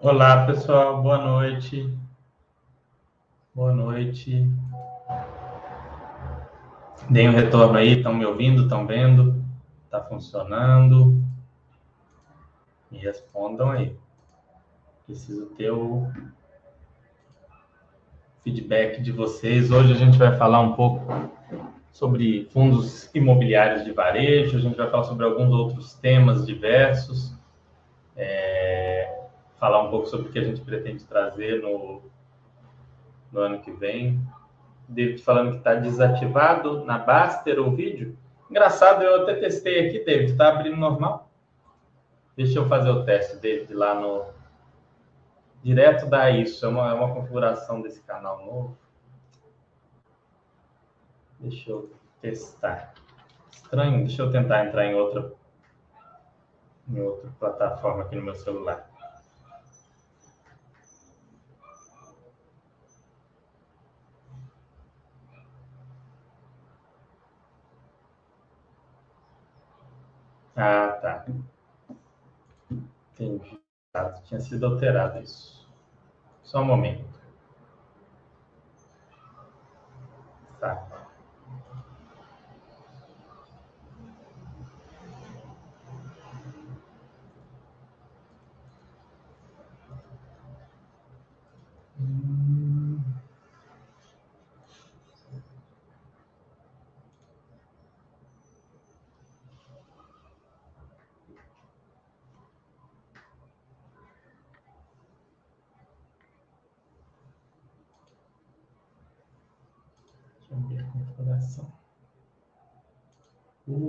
Olá, pessoal. Boa noite. Boa noite. Deem um retorno aí. Estão me ouvindo? Estão vendo? Está funcionando? Me respondam aí. Preciso ter o feedback de vocês. Hoje a gente vai falar um pouco sobre fundos imobiliários de varejo, a gente vai falar sobre alguns outros temas diversos, é, falar um pouco sobre o que a gente pretende trazer no, no ano que vem. David falando que está desativado na Baster o vídeo. Engraçado, eu até testei aqui, David, está abrindo normal? Deixa eu fazer o teste, David, lá no. Direto da isso, é uma, é uma configuração desse canal novo. Deixa eu testar. Estranho, deixa eu tentar entrar em outra, em outra plataforma aqui no meu celular. Ah, tá. Entendi. Tinha sido alterado isso. Só um momento. Tá.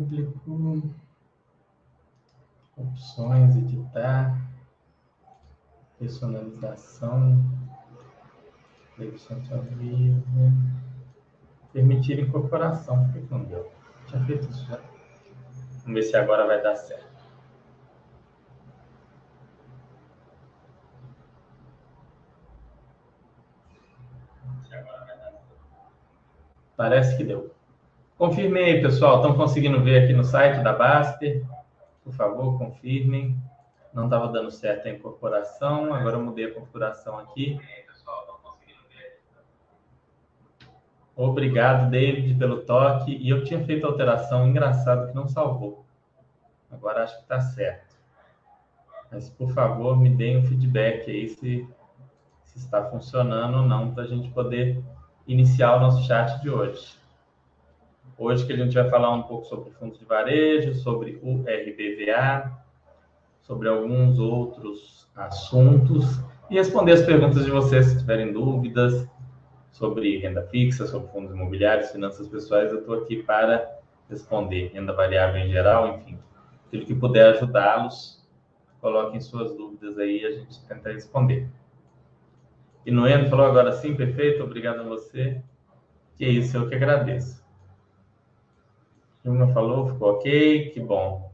Público, opções, editar, personalização, edição ao vivo, permitir incorporação. Por que não deu? Tinha feito isso já. Vamos ver se agora vai dar certo. Parece que deu. Confirmem aí, pessoal. Estão conseguindo ver aqui no site da Baster? Por favor, confirmem. Não estava dando certo a incorporação. Agora eu mudei a configuração aqui. Obrigado, David, pelo toque. E eu tinha feito alteração, engraçado que não salvou. Agora acho que está certo. Mas, por favor, me deem um feedback aí se, se está funcionando ou não, para a gente poder iniciar o nosso chat de hoje. Hoje que a gente vai falar um pouco sobre fundos de varejo, sobre o RBVA, sobre alguns outros assuntos e responder as perguntas de vocês se tiverem dúvidas sobre renda fixa, sobre fundos imobiliários, finanças pessoais, eu estou aqui para responder renda variável em geral, enfim, aquilo que puder ajudá-los, coloquem suas dúvidas aí e a gente tenta responder. E Noeno falou agora sim, perfeito, obrigado a você. Que é isso, eu que agradeço. Juma falou, ficou ok, que bom.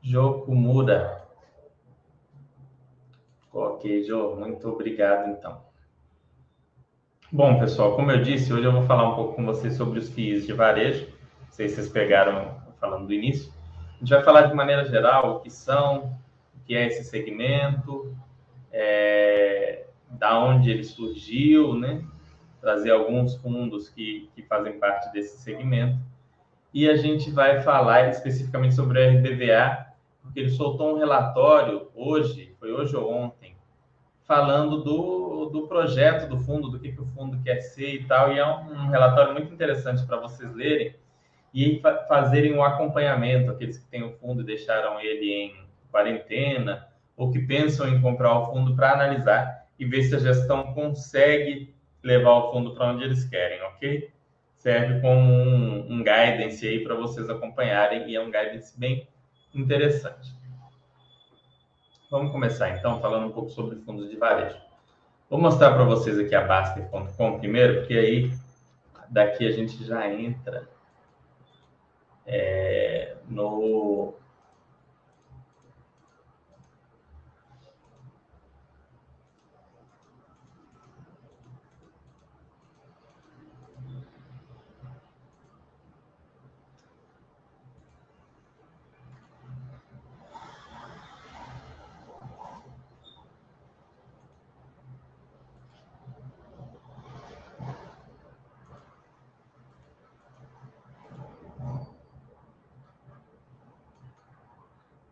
Jô Kumura. Ficou ok, Jô. Muito obrigado, então. Bom, pessoal, como eu disse, hoje eu vou falar um pouco com vocês sobre os FIIs de varejo. Não sei se vocês pegaram falando do início. A gente vai falar de maneira geral o que são, o que é esse segmento, é, da onde ele surgiu, né? Trazer alguns fundos que, que fazem parte desse segmento. E a gente vai falar especificamente sobre o RBVA, porque ele soltou um relatório hoje, foi hoje ou ontem, falando do, do projeto do fundo, do que, que o fundo quer ser e tal. E é um, relatório muito interessante para vocês lerem e fa fazerem um acompanhamento, aqueles que têm o fundo e deixaram ele em quarentena, ou que pensam em comprar o fundo para analisar e ver se a gestão consegue levar o fundo para onde eles querem, ok? Serve como um, um guidance aí para vocês acompanharem e é um guidance bem interessante. Vamos começar então falando um pouco sobre fundos de varejo. Vou mostrar para vocês aqui a Baster.com primeiro, porque aí daqui a gente já entra é, no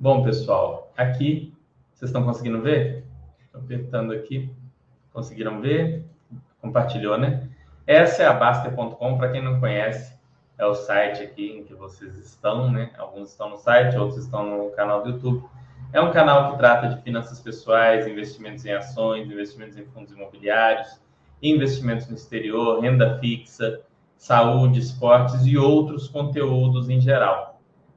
Bom, pessoal, aqui, vocês estão conseguindo ver? Estou apertando aqui. Conseguiram ver? Compartilhou, né? Essa é a Baster.com, para quem não conhece, é o site aqui em que vocês estão, né? Alguns estão no site, outros estão no canal do YouTube. É um canal que trata de finanças pessoais, investimentos em ações, investimentos em fundos imobiliários, investimentos no exterior, renda fixa, saúde, esportes e outros conteúdos em geral.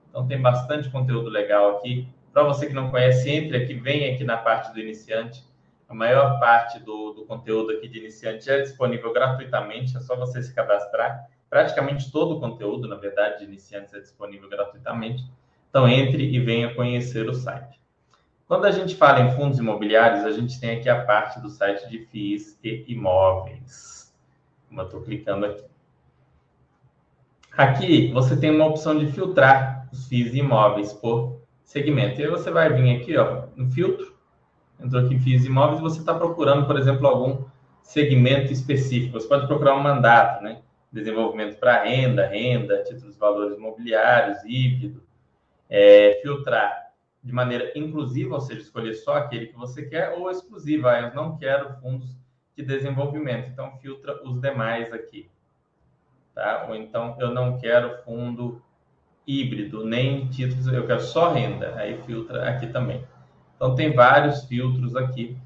Então tem bastante conteúdo legal aqui. Para você que não conhece, entre aqui, vem aqui na parte do iniciante. A maior parte do, do conteúdo aqui de iniciante é disponível gratuitamente, é só você se cadastrar. Praticamente todo o conteúdo, na verdade, de iniciantes é disponível gratuitamente. Então entre e venha conhecer o site. Quando a gente fala em fundos imobiliários, a gente tem aqui a parte do site de FIIs e imóveis. Como eu estou clicando aqui. Aqui você tem uma opção de filtrar os FIIs imóveis por segmento. E aí você vai vir aqui, ó, no filtro, entrou aqui FIIs imóveis, você está procurando, por exemplo, algum segmento específico. Você pode procurar um mandato, né? Desenvolvimento para renda, renda, títulos valores imobiliários, híbrido, é, filtrar de maneira inclusiva, ou seja, escolher só aquele que você quer, ou exclusiva, ah, eu não quero fundos de desenvolvimento, então filtra os demais aqui. Tá? Ou então eu não quero fundo híbrido, nem títulos, eu quero só renda, aí filtra aqui também. Então tem vários filtros aqui.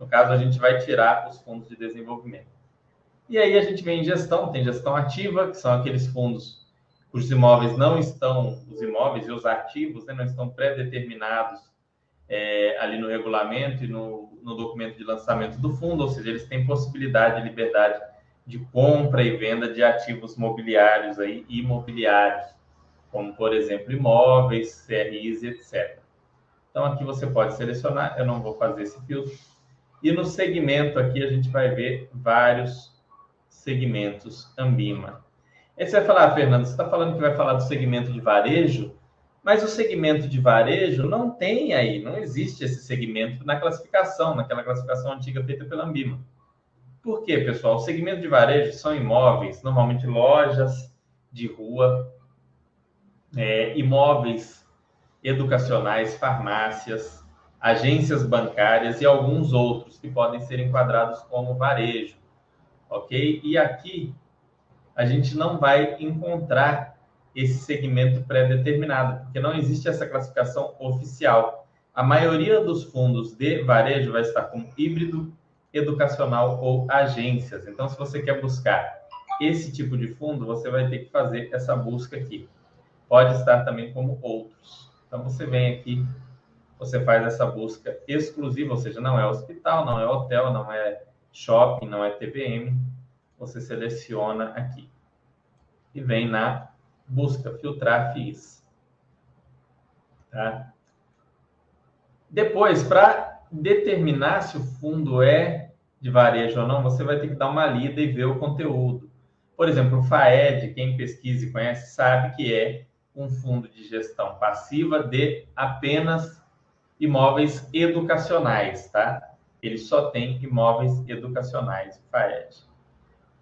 No caso, a gente vai tirar os fundos de desenvolvimento. E aí a gente vem em gestão, tem gestão ativa, que são aqueles fundos cujos imóveis não estão, os imóveis e os ativos né, não estão pré-determinados é, ali no regulamento e no, no, documento de lançamento do fundo, ou seja, eles têm possibilidade e liberdade de compra e venda de ativos mobiliários aí, imobiliários, como, por exemplo, imóveis, CRIs, etc. Então, aqui você pode selecionar, eu não vou fazer esse filtro. E no segmento aqui, a gente vai ver vários segmentos Ambima. Aí você vai falar, ah, Fernando, você está falando que vai falar do segmento de varejo, mas o segmento de varejo não tem aí, não existe esse segmento na classificação, naquela classificação antiga feita pela Ambima. Por quê, pessoal? O segmento de varejo são imóveis, normalmente lojas de rua, é, imóveis educacionais, farmácias, agências bancárias e alguns outros que podem ser enquadrados como varejo, ok? E aqui a gente não vai encontrar esse segmento pré-determinado, porque não existe essa classificação oficial. A maioria dos fundos de varejo vai estar como híbrido, educacional ou agências. Então, se você quer buscar esse tipo de fundo, você vai ter que fazer essa busca aqui. Pode estar também como outros. Então, você vem aqui, você faz essa busca exclusiva, ou seja, não é hospital, não é hotel, não é shopping, não é TPM, você seleciona aqui e vem na busca, filtrar FIIs. Tá? Depois, para determinar se o fundo é de varejo ou não, você vai ter que dar uma lida e ver o conteúdo. Por exemplo, o FAED, quem pesquisa e conhece, sabe que é um fundo de gestão passiva de apenas imóveis educacionais, tá? Ele só tem imóveis educacionais, o FAED.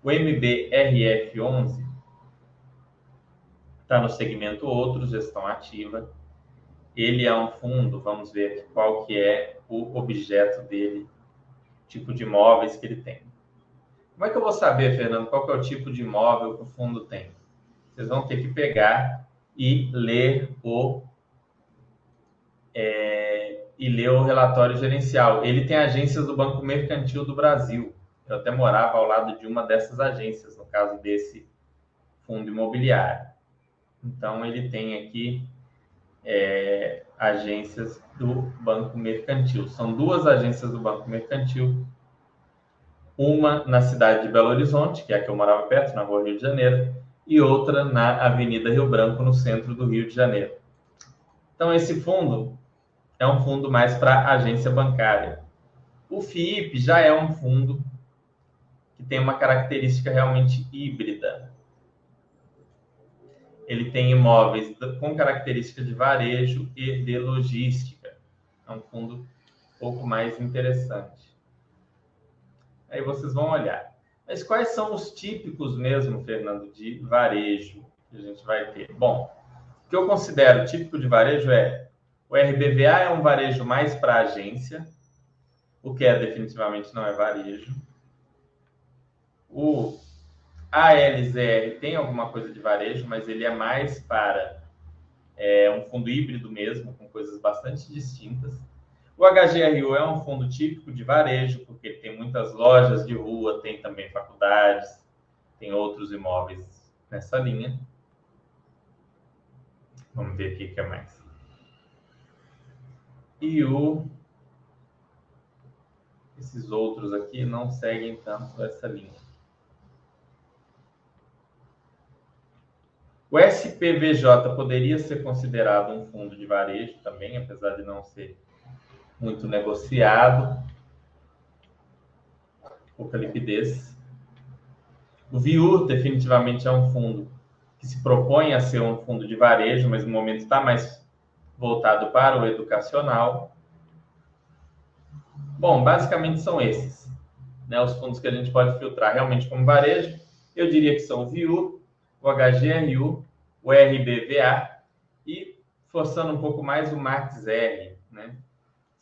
O MBRF11 está no segmento outros, gestão ativa. Ele é um fundo, vamos ver qual que é o objeto dele, tipo de imóveis que ele tem. Como é que eu vou saber, Fernando, qual que é o tipo de imóvel que o fundo tem? Vocês vão ter que pegar e ler o é, e ler o relatório gerencial. Ele tem agências do Banco Mercantil do Brasil. Eu até morava ao lado de uma dessas agências, no caso desse fundo imobiliário. Então, ele tem aqui é, agências do Banco Mercantil. São duas agências do Banco Mercantil. Uma na cidade de Belo Horizonte, que é a que eu morava perto, na rua Rio de Janeiro, e outra na Avenida Rio Branco, no centro do Rio de Janeiro. Então, esse fundo é um fundo mais para agência bancária. O FIIP já é um fundo que tem uma característica realmente híbrida. Ele tem imóveis com característica de varejo e de logística. É um fundo um pouco mais interessante. Aí vocês vão olhar. Mas quais são os típicos mesmo, Fernando, de varejo que a gente vai ter? Bom, o que eu considero típico de varejo é O RBVA é um varejo mais para agência, o que é definitivamente não é varejo. O ALZR tem alguma coisa de varejo, mas ele é mais para é, um fundo híbrido mesmo, com coisas bastante distintas. O HGRU é um fundo típico de varejo, porque tem muitas lojas de rua, tem também faculdades, tem outros imóveis nessa linha. Vamos ver aqui o que é mais. E o... esses outros aqui não seguem tanto essa linha. O SPVJ poderia ser considerado um fundo de varejo também, apesar de não ser muito negociado. Pouca liquidez. O VIUR definitivamente é um fundo que se propõe a ser um fundo de varejo, mas no momento está mais voltado para o educacional. Bom, basicamente são esses, né, os fundos que a gente pode filtrar realmente como varejo. Eu diria que são o VIUR, o HGRU, o RBVA e, forçando um pouco mais, o MaxR, né?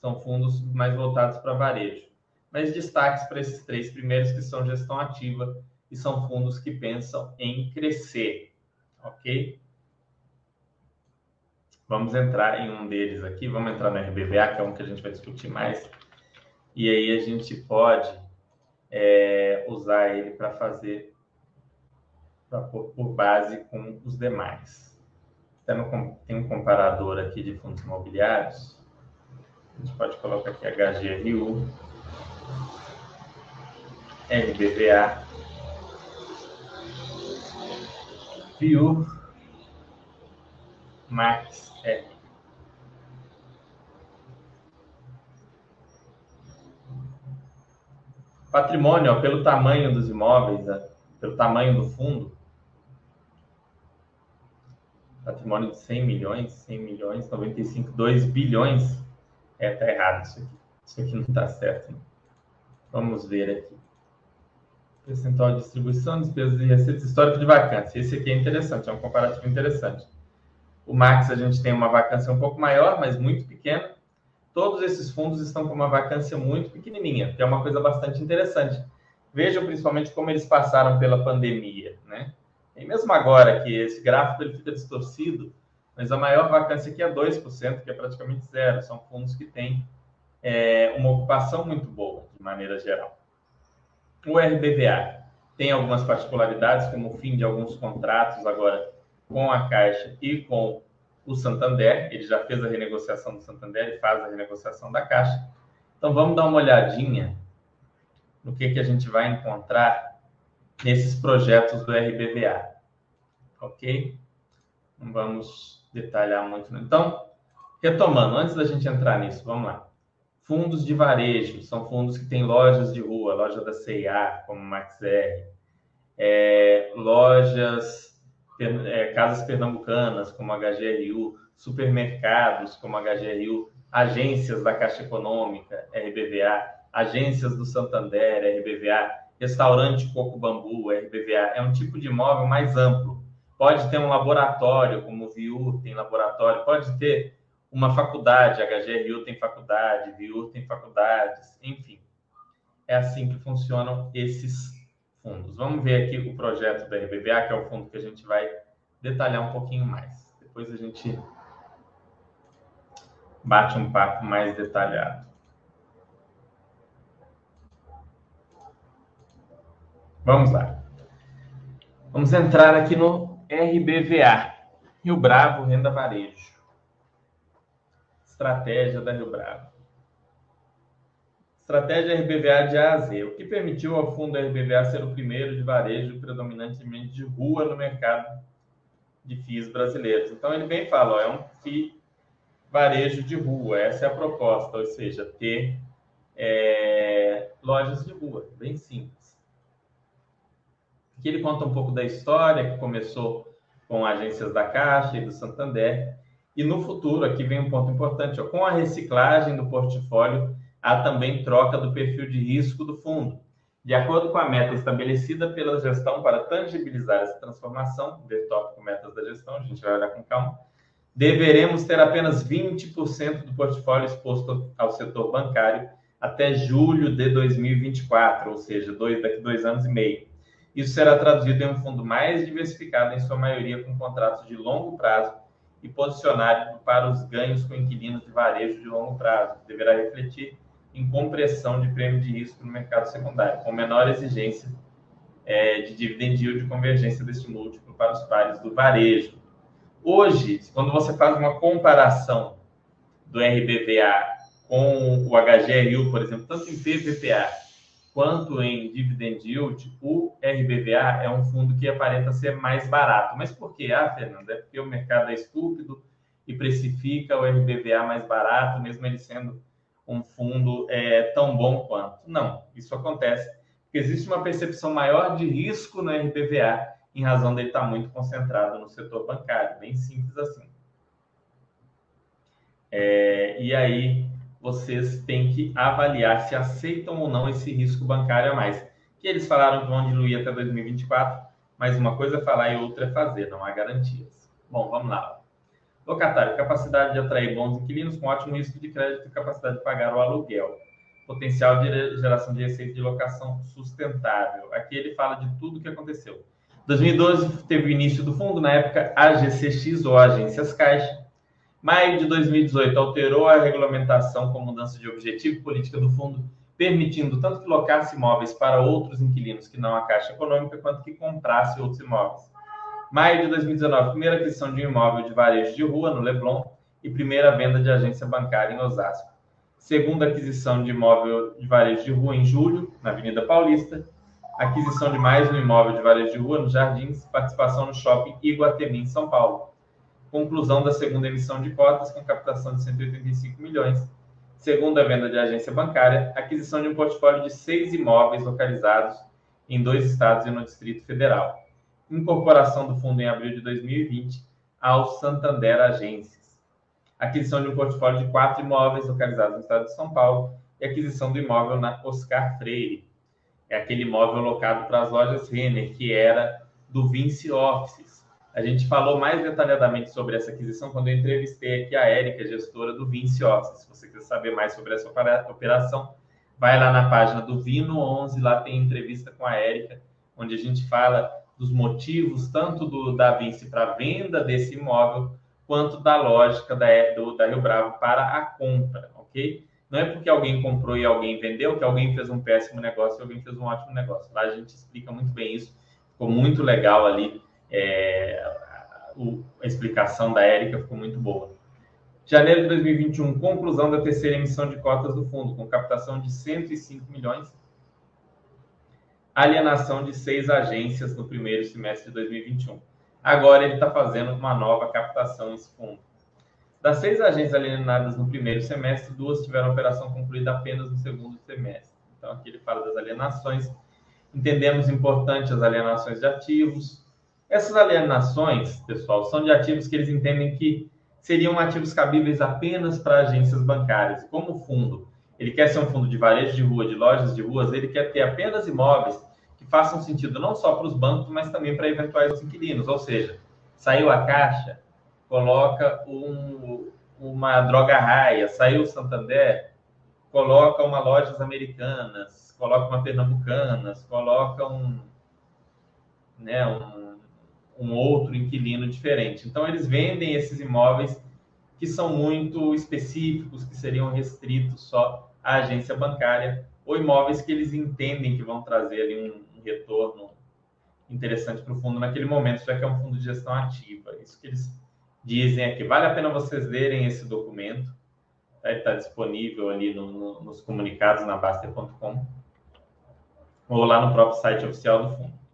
São fundos mais voltados para varejo. Mas destaques para esses três primeiros que são gestão ativa e são fundos que pensam em crescer, ok? Vamos entrar em um deles aqui, vamos entrar no RBVA, que é um que a gente vai discutir mais. E aí a gente pode é, usar ele para fazer por, por base com os demais. Tem um comparador aqui de fundos imobiliários. A gente pode colocar aqui HGRU, RBVA, VIU, Max R. Patrimônio, ó, pelo tamanho dos imóveis, né? pelo tamanho do fundo, patrimônio de 100 milhões, 100 milhões, 95, 2 bilhões. É, tá errado isso aqui. Isso aqui não está certo. Não. Vamos ver aqui. Percentual de distribuição, despesas e receitas, histórico de vacância. Esse aqui é interessante, é um comparativo interessante. O Max, a gente tem uma vacância um pouco maior, mas muito pequena. Todos esses fundos estão com uma vacância muito pequenininha, que é uma coisa bastante interessante. Vejam principalmente como eles passaram pela pandemia, né? E mesmo agora que esse gráfico ele fica distorcido, mas a maior vacância aqui é 2%, que é praticamente zero. São fundos que têm é, uma ocupação muito boa, de maneira geral. O RBVA tem algumas particularidades, como o fim de alguns contratos agora com a Caixa e com o Santander. Ele já fez a renegociação do Santander e faz a renegociação da Caixa. Então vamos dar uma olhadinha no que, que a gente vai encontrar nesses projetos do RBVA. Ok? Não vamos detalhar muito. Então, retomando, antes da gente entrar nisso, vamos lá. Fundos de varejo são fundos que têm lojas de rua, loja da CIA, como MaxR, é, lojas, é, casas pernambucanas, como HGRU, supermercados, como HGRU, agências da Caixa Econômica, RBVA, agências do Santander, RBVA, restaurante Coco Bambu, RBVA, é um tipo de imóvel mais amplo. Pode ter um laboratório, como o VIU tem laboratório, pode ter uma faculdade, HGRU tem faculdade, VIU tem faculdades, enfim. É assim que funcionam esses fundos. Vamos ver aqui o projeto da RBVA, que é o fundo que a gente vai detalhar um pouquinho mais. Depois a gente bate um papo mais detalhado. Vamos lá. Vamos entrar aqui no RBVA, Rio Bravo Renda Varejo. Estratégia da Rio Bravo. Estratégia RBVA de A a Z, o que permitiu ao fundo RBVA ser o primeiro de varejo predominantemente de rua no mercado de FIIs brasileiros. Então ele bem fala, ó, é um FII varejo de rua, essa é a proposta, ou seja, ter é, lojas de rua, bem simples que ele conta um pouco da história, que começou com agências da Caixa e do Santander. E no futuro, aqui vem um ponto importante, ó, com a reciclagem do portfólio, há também troca do perfil de risco do fundo. De acordo com a meta estabelecida pela gestão para tangibilizar essa transformação, ver tópico metas da gestão, a gente vai olhar com calma, deveremos ter apenas 20% do portfólio exposto ao setor bancário até julho de 2024, ou seja, dois, daqui dois anos e meio. Isso será traduzido em um fundo mais diversificado, em sua maioria com contratos de longo prazo e posicionado para os ganhos com inquilinos de varejo de longo prazo, deverá refletir em compressão de prêmio de risco no mercado secundário, com menor exigência é, de dividend yield e convergência deste múltiplo para os pares do varejo. Hoje, quando você faz uma comparação do RBVA com o HGRU, por exemplo, tanto em PVPA quanto em dividend yield, o RBVA é um fundo que aparenta ser mais barato. Mas por quê? Ah, Fernando, é porque o mercado é estúpido e precifica o RBVA mais barato, mesmo ele sendo um fundo é, tão bom quanto. Não, isso acontece porque existe uma percepção maior de risco no RBVA em razão dele estar muito concentrado no setor bancário, bem simples assim. É, e aí vocês têm que avaliar se aceitam ou não esse risco bancário a mais. Que eles falaram que vão diluir até 2024, mas uma coisa é falar e outra é fazer, não há garantias. Bom, vamos lá. Locatário, capacidade de atrair bons inquilinos com ótimo risco de crédito e capacidade de pagar o aluguel. Potencial de geração de receita de locação sustentável. Aqui ele fala de tudo o que aconteceu. 2012 teve o início do fundo, na época AGCX ou Agências Caixa Maio de 2018 alterou a regulamentação com mudança de objetivo política do fundo, permitindo tanto que locasse imóveis para outros inquilinos que não a Caixa Econômica, quanto que comprasse outros imóveis. Maio de 2019, primeira aquisição de um imóvel de varejo de rua no Leblon e primeira venda de agência bancária em Osasco. Segunda aquisição de imóvel de varejo de rua em julho, na Avenida Paulista. Aquisição de mais um imóvel de varejo de rua nos Jardins, participação no shopping Iguatemi, em São Paulo conclusão da segunda emissão de cotas com captação de 185 milhões, segunda venda de agência bancária, aquisição de um portfólio de seis imóveis localizados em dois estados e no Distrito Federal, incorporação do fundo em abril de 2020 ao Santander Agências, aquisição de um portfólio de quatro imóveis localizados no estado de São Paulo e aquisição do imóvel na Oscar Freire, é aquele imóvel locado para as lojas Renner, que era do Vinci Offices, a gente falou mais detalhadamente sobre essa aquisição quando eu entrevistei aqui a Érica, gestora do Vinci Office. Se você quiser saber mais sobre essa operação, vai lá na página do Vino 11, lá tem entrevista com a Érica, onde a gente fala dos motivos tanto do da Vinci para a venda desse imóvel, quanto da lógica da, do, da Rio Bravo para a compra, ok? Não é porque alguém comprou e alguém vendeu que alguém fez um péssimo negócio e alguém fez um ótimo negócio. Lá a gente explica muito bem isso, ficou muito legal ali é, a explicação da Érica ficou muito boa. Janeiro de 2021, conclusão da terceira emissão de cotas do fundo, com captação de 105 milhões, alienação de seis agências no primeiro semestre de 2021. Agora ele está fazendo uma nova captação nesse fundo. Das seis agências alienadas no primeiro semestre, duas tiveram operação concluída apenas no segundo semestre. Então, aqui ele fala das alienações. Entendemos importante as alienações de ativos, essas alienações, pessoal, são de ativos que eles entendem que seriam ativos cabíveis apenas para agências bancárias. Como fundo, ele quer ser um fundo de varejo de rua, de lojas de ruas, ele quer ter apenas imóveis que façam sentido não só para os bancos, mas também para eventuais inquilinos. Ou seja, saiu a Caixa, coloca um, uma droga raia, saiu o Santander, coloca uma lojas americanas, coloca uma pernambucanas, coloca um, né, um um outro inquilino diferente. Então, eles vendem esses imóveis que são muito específicos, que seriam restritos só à agência bancária, ou imóveis que eles entendem que vão trazer ali um, um retorno interessante para o fundo naquele momento, já que é um fundo de gestão ativa. Isso que eles dizem aqui. Vale a pena vocês lerem esse documento. Tá? Está disponível ali no, no, nos comunicados na Baster.com ou lá no próprio site oficial do fundo.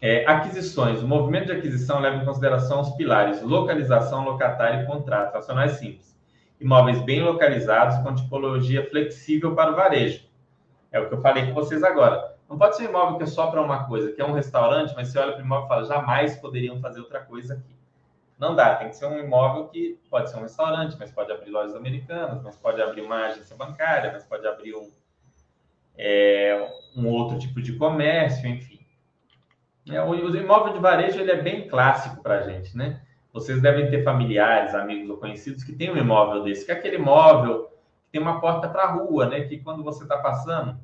É, aquisições. O movimento de aquisição leva em consideração os pilares localização, locatário e contrato, racionais simples. Imóveis bem localizados com tipologia flexível para o varejo. É o que eu falei com vocês agora. Não pode ser um imóvel que é só para uma coisa, que é um restaurante, mas você olha para o imóvel e fala, jamais poderiam fazer outra coisa aqui. Não dá, tem que ser um imóvel que pode ser um restaurante, mas pode abrir lojas americanas, mas pode abrir uma agência bancária, mas pode abrir um, é, um outro tipo de comércio, enfim. É, o, imóvel de varejo ele é bem clássico para a gente, né? Vocês devem ter familiares, amigos ou conhecidos que têm um imóvel desse, que é aquele imóvel que tem uma porta para a rua, né? Que quando você está passando,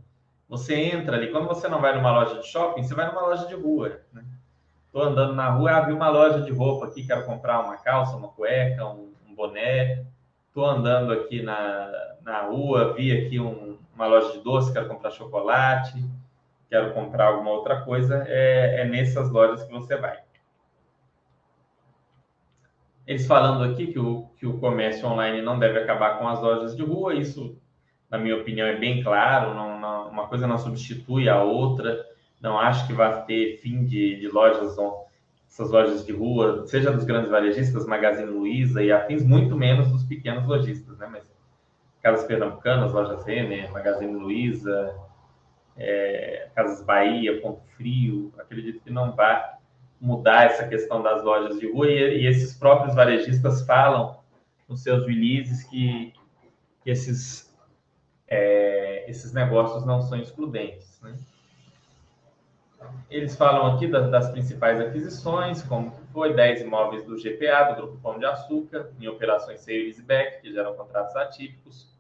você entra ali. Quando você não vai numa loja de shopping, você vai numa loja de rua. Né? Tô andando na rua, abri uma loja de roupa aqui, quero comprar uma calça, uma cueca, um, um boné. Tô andando aqui na, na rua, vi aqui um, uma loja de doce, quero comprar chocolate, quero comprar alguma outra coisa. É, é nessas lojas que você vai. Eles falando aqui que o, que o comércio online não deve acabar com as lojas de rua, isso, na minha opinião, é bem claro. Não, não, uma coisa não substitui a outra. Não acho que vai ter fim de, de lojas, essas lojas de rua, seja dos grandes varejistas, Magazine Luiza e afins, muito menos dos pequenos lojistas, né? Mas Casas Pernambucanas, Lojas Renner, Magazine Luiza, é, Casas Bahia, Ponto Frio, acredito que não vai mudar essa questão das lojas de rua e, e esses próprios varejistas falam nos seus releases que, que esses, é, esses negócios não são excludentes. Né? Eles falam aqui das, das, principais aquisições, como foi 10 imóveis do GPA, do Grupo Pão de Açúcar, em operações sale e que geram contratos atípicos.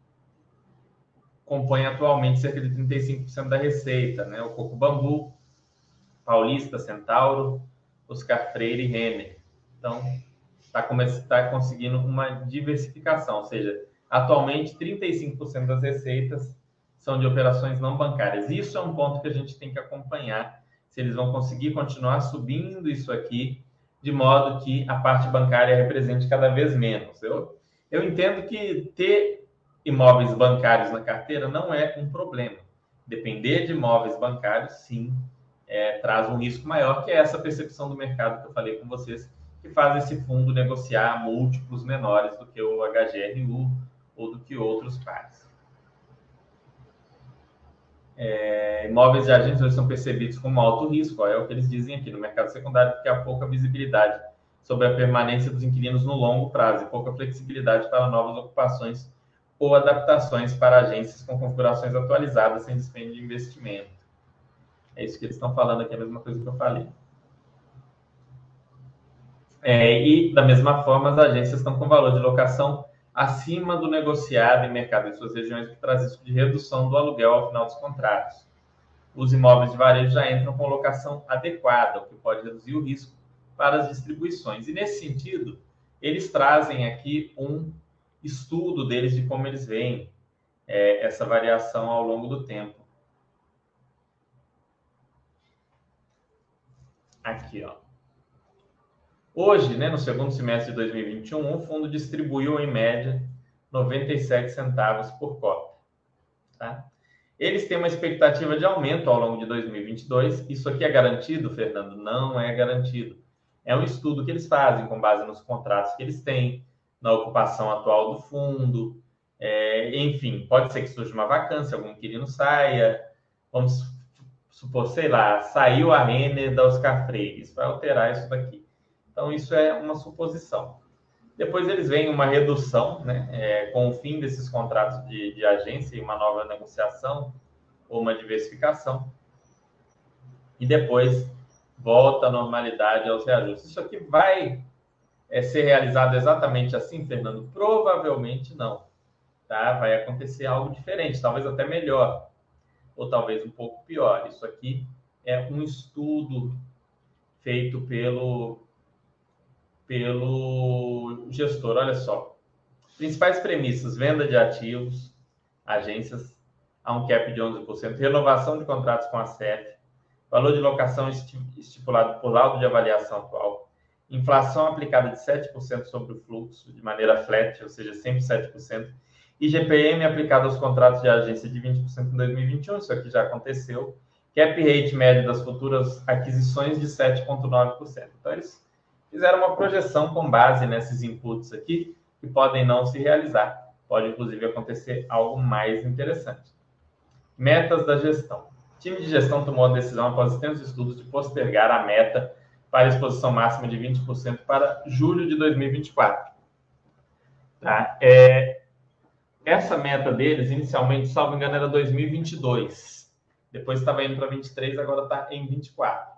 Compõe atualmente cerca de 35% da receita, né? O Coco Bambu, Paulista, Centauro, Oscar Freire e Renner. Então, está tá conseguindo uma diversificação, ou seja, atualmente 35% das receitas são de operações não bancárias. Isso é um ponto que a gente tem que acompanhar, se eles vão conseguir continuar subindo isso aqui, de modo que a parte bancária represente cada vez menos. Eu, eu entendo que ter imóveis bancários na carteira não é um problema. Depender de imóveis bancários, sim, é, traz um risco maior, que é essa percepção do mercado que eu falei com vocês, que faz esse fundo negociar múltiplos menores do que o HGRU ou do que outros pares. É, imóveis de agentes são percebidos como alto risco, é o que eles dizem aqui no mercado secundário, porque há pouca visibilidade sobre a permanência dos inquilinos no longo prazo e pouca flexibilidade para novas ocupações ou adaptações para agências com configurações atualizadas sem dispêndio de investimento. É isso que eles estão falando aqui, a mesma coisa que eu falei. É, e, da mesma forma, as agências estão com valor de locação acima do negociado em mercado em suas regiões, que traz risco de redução do aluguel ao final dos contratos. Os imóveis de varejo já entram com locação adequada, o que pode reduzir o risco para as distribuições. E, nesse sentido, eles trazem aqui um estudo deles de como eles veem é, essa variação ao longo do tempo. Aqui, ó. Hoje, né, no segundo semestre de 2021, o fundo distribuiu em média 97 centavos por cota. Tá? Eles têm uma expectativa de aumento ao longo de 2022. Isso aqui é garantido, Fernando? Não é garantido. É um estudo que eles fazem com base nos contratos que eles têm, na ocupação atual do fundo. É, enfim, pode ser que surja uma vacância, algum inquilino saia. Vamos supor, sei lá, saiu a Renner da Oscar Freire, isso vai alterar isso daqui. Então, isso é uma suposição. Depois eles veem uma redução, né, é, com o fim desses contratos de, de agência e uma nova negociação ou uma diversificação. E depois volta à normalidade aos reajustes. Isso aqui vai é, ser realizado exatamente assim, Fernando? Provavelmente não. Tá? Vai acontecer algo diferente, talvez até melhor ou talvez um pouco pior. Isso aqui é um estudo feito pelo, pelo gestor. Olha só. Principais premissas: venda de ativos, agências a um cap de 11%, renovação de contratos com a CEF, valor de locação estipulado por laudo de avaliação atual, inflação aplicada de 7% sobre o fluxo de maneira flat, ou seja, sempre 7%, IGPM aplicado aos contratos de agência de 20% em 2021, isso aqui já aconteceu. Cap rate médio das futuras aquisições de 7,9%. Então, eles fizeram uma projeção com base nesses inputs aqui, que podem não se realizar. Pode, inclusive, acontecer algo mais interessante. Metas da gestão. O time de gestão tomou a decisão, após extensos estudos, de postergar a meta para exposição máxima de 20% para julho de 2024. Tá? É, essa meta deles, inicialmente, salvo engano, era 2022. Depois estava indo para 23, agora está em 24.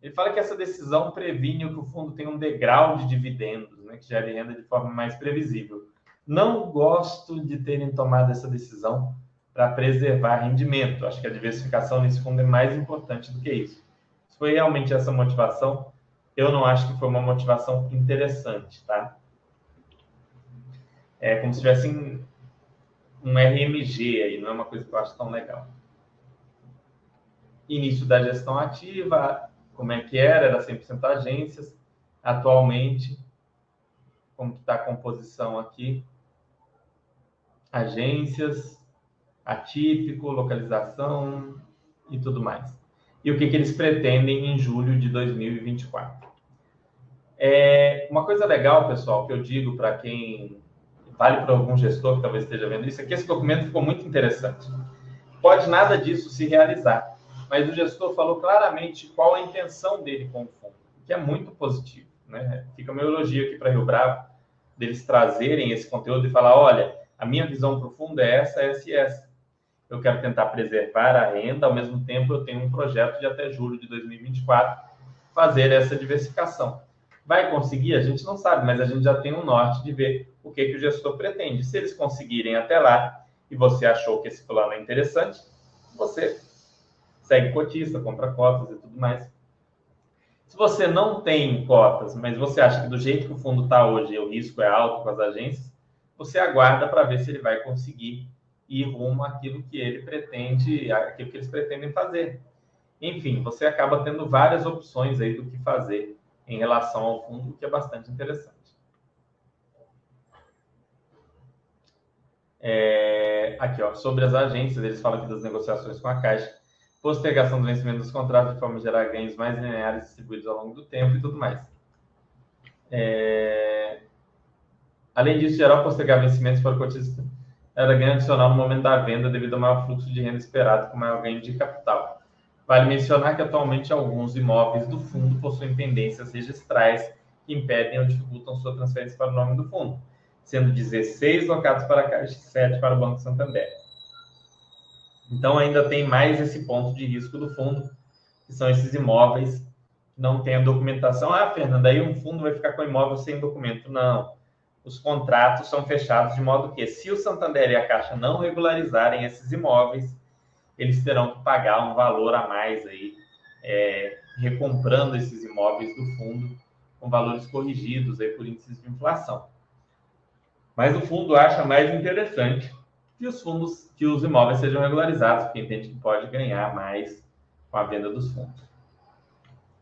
Ele fala que essa decisão previne que o fundo tenha um degrau de dividendos, né, que gere renda de forma mais previsível. Não gosto de terem tomado essa decisão para preservar rendimento. Acho que a diversificação nesse fundo é mais importante do que isso. Foi realmente essa motivação, eu não acho que foi uma motivação interessante, tá? É como se tivesse um RMG aí, não é uma coisa que eu acho tão legal. Início da gestão ativa, como é que era? Era 100% agências. Atualmente, como está a composição aqui? Agências, atípico, localização e tudo mais. E o que, que eles pretendem em julho de 2024. É, uma coisa legal, pessoal, que eu digo para quem vale para algum gestor que talvez esteja vendo isso, é que esse documento ficou muito interessante. Pode nada disso se realizar, mas o gestor falou claramente qual a intenção dele com o fundo, que é muito positivo. Né? Fica meu elogio aqui para Rio Bravo, deles trazerem esse conteúdo e falar: olha, a minha visão profunda é essa, essa e essa. Eu quero tentar preservar a renda, ao mesmo tempo eu tenho um projeto de até julho de 2024 fazer essa diversificação. Vai conseguir? A gente não sabe, mas a gente já tem um norte de ver o que, que o gestor pretende. Se eles conseguirem até lá e você achou que esse plano é interessante, você segue cotista, compra cotas e tudo mais. Se você não tem cotas, mas você acha que do jeito que o fundo está hoje o risco é alto com as agências, você aguarda para ver se ele vai conseguir ir rumo àquilo que ele pretende, aquilo que eles pretendem fazer. Enfim, você acaba tendo várias opções aí do que fazer em relação ao fundo, o que é bastante interessante. É, aqui, ó, sobre as agências, eles falam aqui das negociações com a Caixa postergação do vencimento dos contratos de forma a gerar ganhos mais lineares distribuídos ao longo do tempo e tudo mais. É... Além disso, gerar postergar vencimentos para o era ganho adicional no momento da venda devido ao maior fluxo de renda esperado com maior ganho de capital. Vale mencionar que atualmente alguns imóveis do fundo possuem pendências registrais que impedem ou dificultam sua transferência para o nome do fundo, sendo 16 locados para a Caixa e 7 para o Banco Santander. Então, ainda tem mais esse ponto de risco do fundo, que são esses imóveis que não têm a documentação. Ah, Fernanda, aí um fundo vai ficar com imóvel sem documento. Não. Os contratos são fechados de modo que, se o Santander e a Caixa não regularizarem esses imóveis, eles terão que pagar um valor a mais aí, é, recomprando esses imóveis do fundo com valores corrigidos aí por índices de inflação. Mas o fundo acha mais interessante que os fundos, que os imóveis sejam regularizados, porque entende que pode ganhar mais com a venda dos fundos.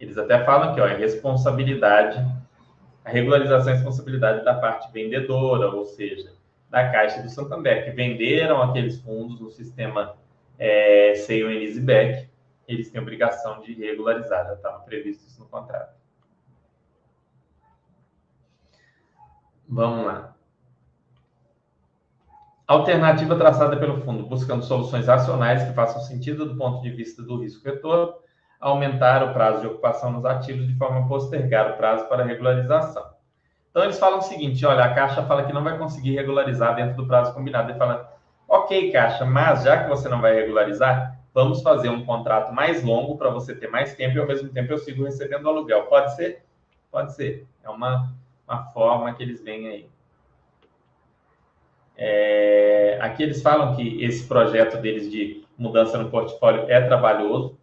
Eles até falam que ó, é responsabilidade, a regularização é responsabilidade da parte vendedora, ou seja, da Caixa do Santander, que venderam aqueles fundos no sistema é, Easyback, eles têm obrigação de regularizar, já estava previsto isso no contrato. Vamos lá. Alternativa traçada pelo fundo, buscando soluções racionais que façam sentido do ponto de vista do risco-retorno, aumentar o prazo de ocupação nos ativos de forma a postergar o prazo para regularização. Então, eles falam o seguinte: olha, a Caixa fala que não vai conseguir regularizar dentro do prazo combinado. Ele fala, ok, Caixa, mas já que você não vai regularizar, vamos fazer um contrato mais longo para você ter mais tempo e ao mesmo tempo eu sigo recebendo aluguel. Pode ser? Pode ser. É uma, uma forma que eles veem aí. É, aqui eles falam que esse projeto deles de mudança no portfólio é trabalhoso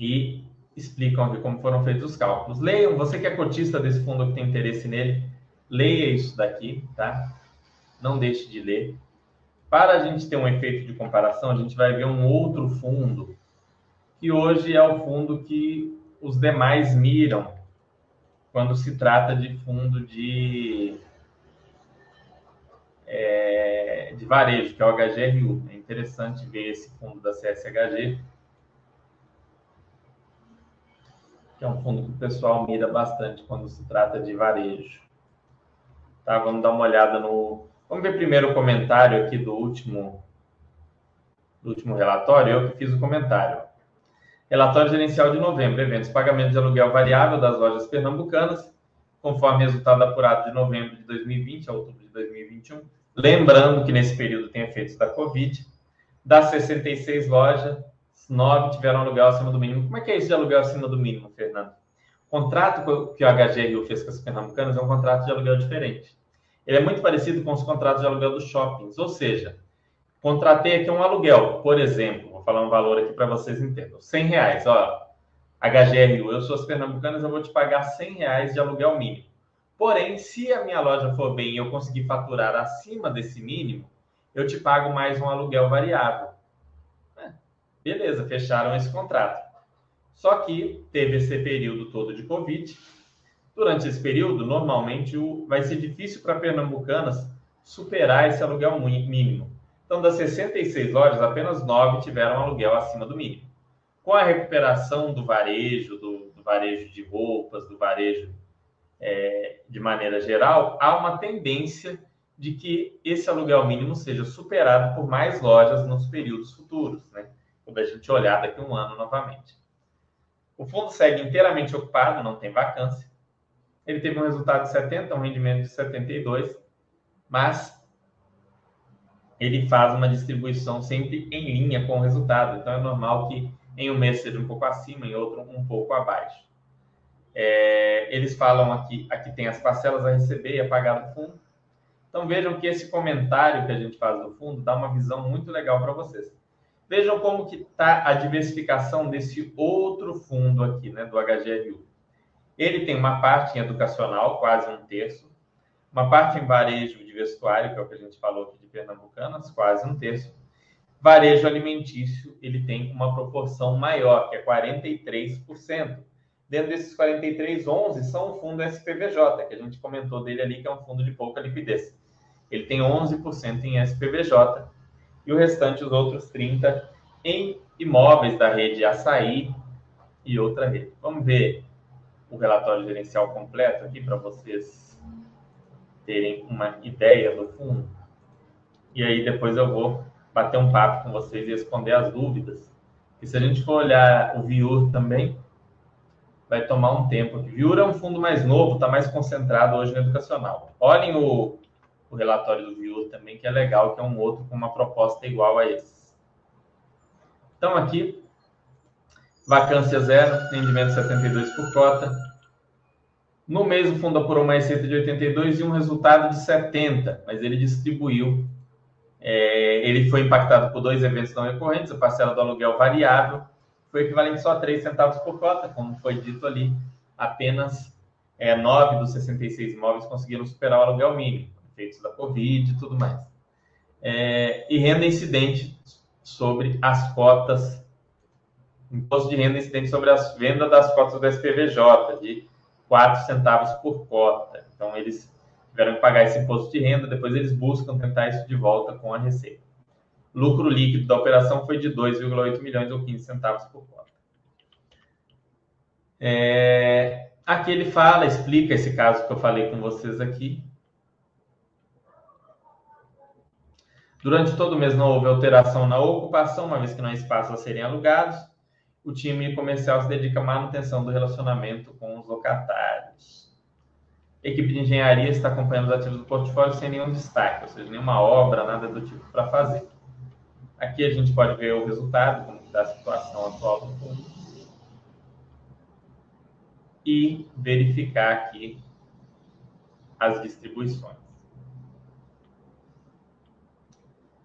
e explicam aqui como foram feitos os cálculos. Leiam, você que é cotista desse fundo que tem interesse nele, leia isso daqui, tá? Não deixe de ler. Para a gente ter um efeito de comparação, a gente vai ver um outro fundo, que hoje é o fundo que os demais miram quando se trata de fundo de é, de varejo, que é o HGRU. É interessante ver esse fundo da CSHG, que é um fundo que o pessoal mira bastante quando se trata de varejo. Tá, vamos dar uma olhada no. Vamos ver primeiro o comentário aqui do último, do último relatório. Eu que fiz o comentário. Relatório gerencial de novembro, eventos, pagamento de aluguel variável das lojas pernambucanas, conforme resultado apurado de novembro de 2020 a outubro de 2021 Lembrando que nesse período tem efeitos da Covid. Das 66 lojas, nove tiveram aluguel acima do mínimo. Como é que é isso de aluguel acima do mínimo, Fernando? O contrato que o HGRU fez com as pernambucanas é um contrato de aluguel diferente. Ele é muito parecido com os contratos de aluguel dos shoppings, ou seja, contratei aqui um aluguel, por exemplo, vou falar um valor aqui para vocês entenderem, 100 reais, ó, HGRU, eu sou as pernambucanas, eu vou te pagar 100 reais de aluguel mínimo. Porém, se a minha loja for bem e eu conseguir faturar acima desse mínimo, eu te pago mais um aluguel variável. Beleza, fecharam esse contrato. Só que teve esse período todo de Covid. Durante esse período, normalmente vai ser difícil para pernambucanas superar esse aluguel mínimo. Então, das 66 lojas, apenas 9 tiveram aluguel acima do mínimo. Com a recuperação do varejo, do, do varejo de roupas, do varejo é, de maneira geral, há uma tendência de que esse aluguel mínimo seja superado por mais lojas nos períodos futuros, né? Quando a gente olhar daqui a um ano novamente. O fundo segue inteiramente ocupado, não tem vacância. Ele teve um resultado de 70, um rendimento de 72, mas ele faz uma distribuição sempre em linha com o resultado. Então é normal que em um mês seja um pouco acima, em outro um pouco abaixo. É, eles falam aqui, aqui tem as parcelas a receber e a pagar do fundo. Então vejam que esse comentário que a gente faz do fundo dá uma visão muito legal para vocês. Vejam como que está a diversificação desse outro fundo aqui, né, do HGRU. Ele tem uma parte em educacional, quase um terço, uma parte em varejo de vestuário, que é o que a gente falou aqui de Pernambucanas, quase um terço. Varejo alimentício, ele tem uma proporção maior, que é 43%. Dentro desses 43, 11 são o fundo SPVJ, que a gente comentou dele ali, que é um fundo de pouca liquidez. Ele tem 11% em SPVJ e o restante, os outros 30%, em imóveis da rede Açaí e outra rede. Vamos ver o relatório gerencial completo aqui para vocês terem uma ideia do fundo. E aí depois eu vou bater um papo com vocês e responder as dúvidas. E se a gente for olhar o Viur também, vai tomar um tempo. Viur é um fundo mais novo, está mais concentrado hoje no educacional. Olhem o, o relatório do Viur também, que é legal, que é um outro com uma proposta igual a esse. Então, aqui, vacância zero, rendimento 72 por cota. No mês, o fundo apurou uma receita de 82 e um resultado de 70, mas ele distribuiu. É, ele foi impactado por dois eventos não recorrentes, a parcela do aluguel variável foi equivalente só a 3 centavos por cota, como foi dito ali. Apenas é, 9 dos 66 imóveis conseguiram superar o aluguel mínimo, efeitos da Covid e tudo mais. É, e renda incidente sobre as cotas, imposto de renda incidente sobre as vendas das cotas do SPVJ, de 4 centavos por cota. Então, eles tiveram que pagar esse imposto de renda, depois eles buscam tentar isso de volta com a Receita lucro líquido da operação foi de 2,8 milhões ou 15 centavos por cota. É, aqui ele fala, explica esse caso que eu falei com vocês aqui. Durante todo o mês não houve alteração na ocupação, uma vez que não há espaço a serem alugados. O time comercial se dedica à manutenção do relacionamento com os locatários. A equipe de engenharia está acompanhando os ativos do portfólio sem nenhum destaque, ou seja, nenhuma obra, nada do tipo para fazer. Aqui a gente pode ver o resultado, como está a situação atual do fundo. E verificar aqui as distribuições.